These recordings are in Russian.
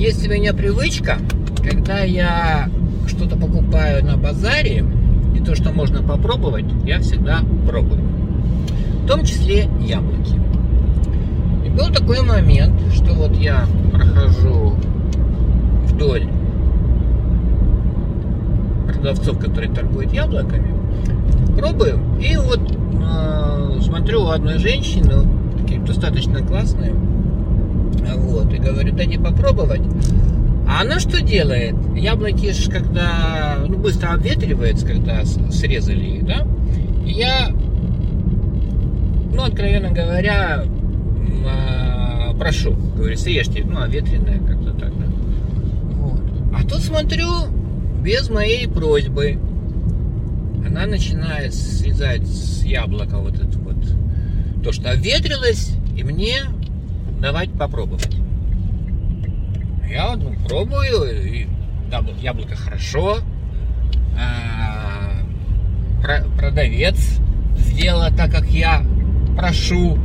Есть у меня привычка, когда я что-то покупаю на базаре, и то, что можно попробовать, я всегда пробую. В том числе яблоки. И был такой момент, что вот я прохожу вдоль продавцов, которые торгуют яблоками, пробую, и вот э, смотрю у одной женщины, такие достаточно классные, вот, и говорю, дайте попробовать. А она что делает? Яблоки же, когда ну, быстро обветривается, когда срезали их, да? Я, ну, откровенно говоря, а, прошу, говорю, съешьте, ну, обветренное как-то так, да? Вот. А тут смотрю, без моей просьбы, она начинает срезать с яблока вот это вот, то, что обветрилось, и мне давать попробовать. Я ну, пробую, и яблоко, хорошо. А, про, продавец сделала так, как я прошу,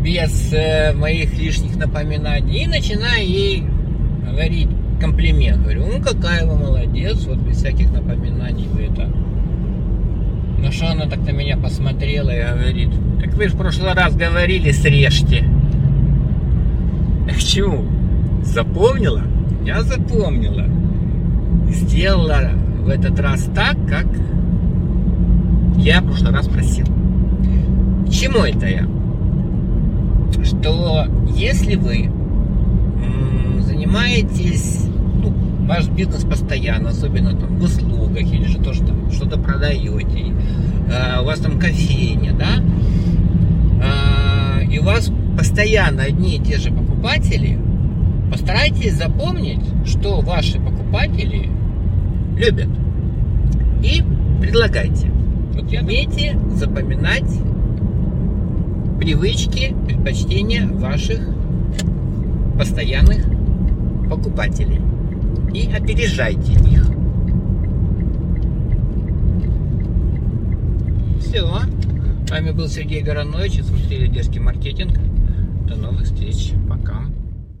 без э, моих лишних напоминаний. И начинаю ей говорить комплимент. Говорю, ну какая вы молодец, вот без всяких напоминаний вы это. Ну что она так на меня посмотрела и говорит, так вы же в прошлый раз говорили, срежьте. К чему? Запомнила? Я запомнила. Сделала в этот раз так, как я в прошлый раз просил. Чему это я? Что если вы занимаетесь, ну, ваш бизнес постоянно, особенно там в услугах или же то, что что-то продаете, э, у вас там кофейня, да, вас постоянно одни и те же покупатели, постарайтесь запомнить, что ваши покупатели любят. И предлагайте. Вот я умейте запоминать привычки, предпочтения ваших постоянных покупателей. И опережайте их. Все. С вами был Сергей Горонович из Лидерский маркетинг. До новых встреч. Пока.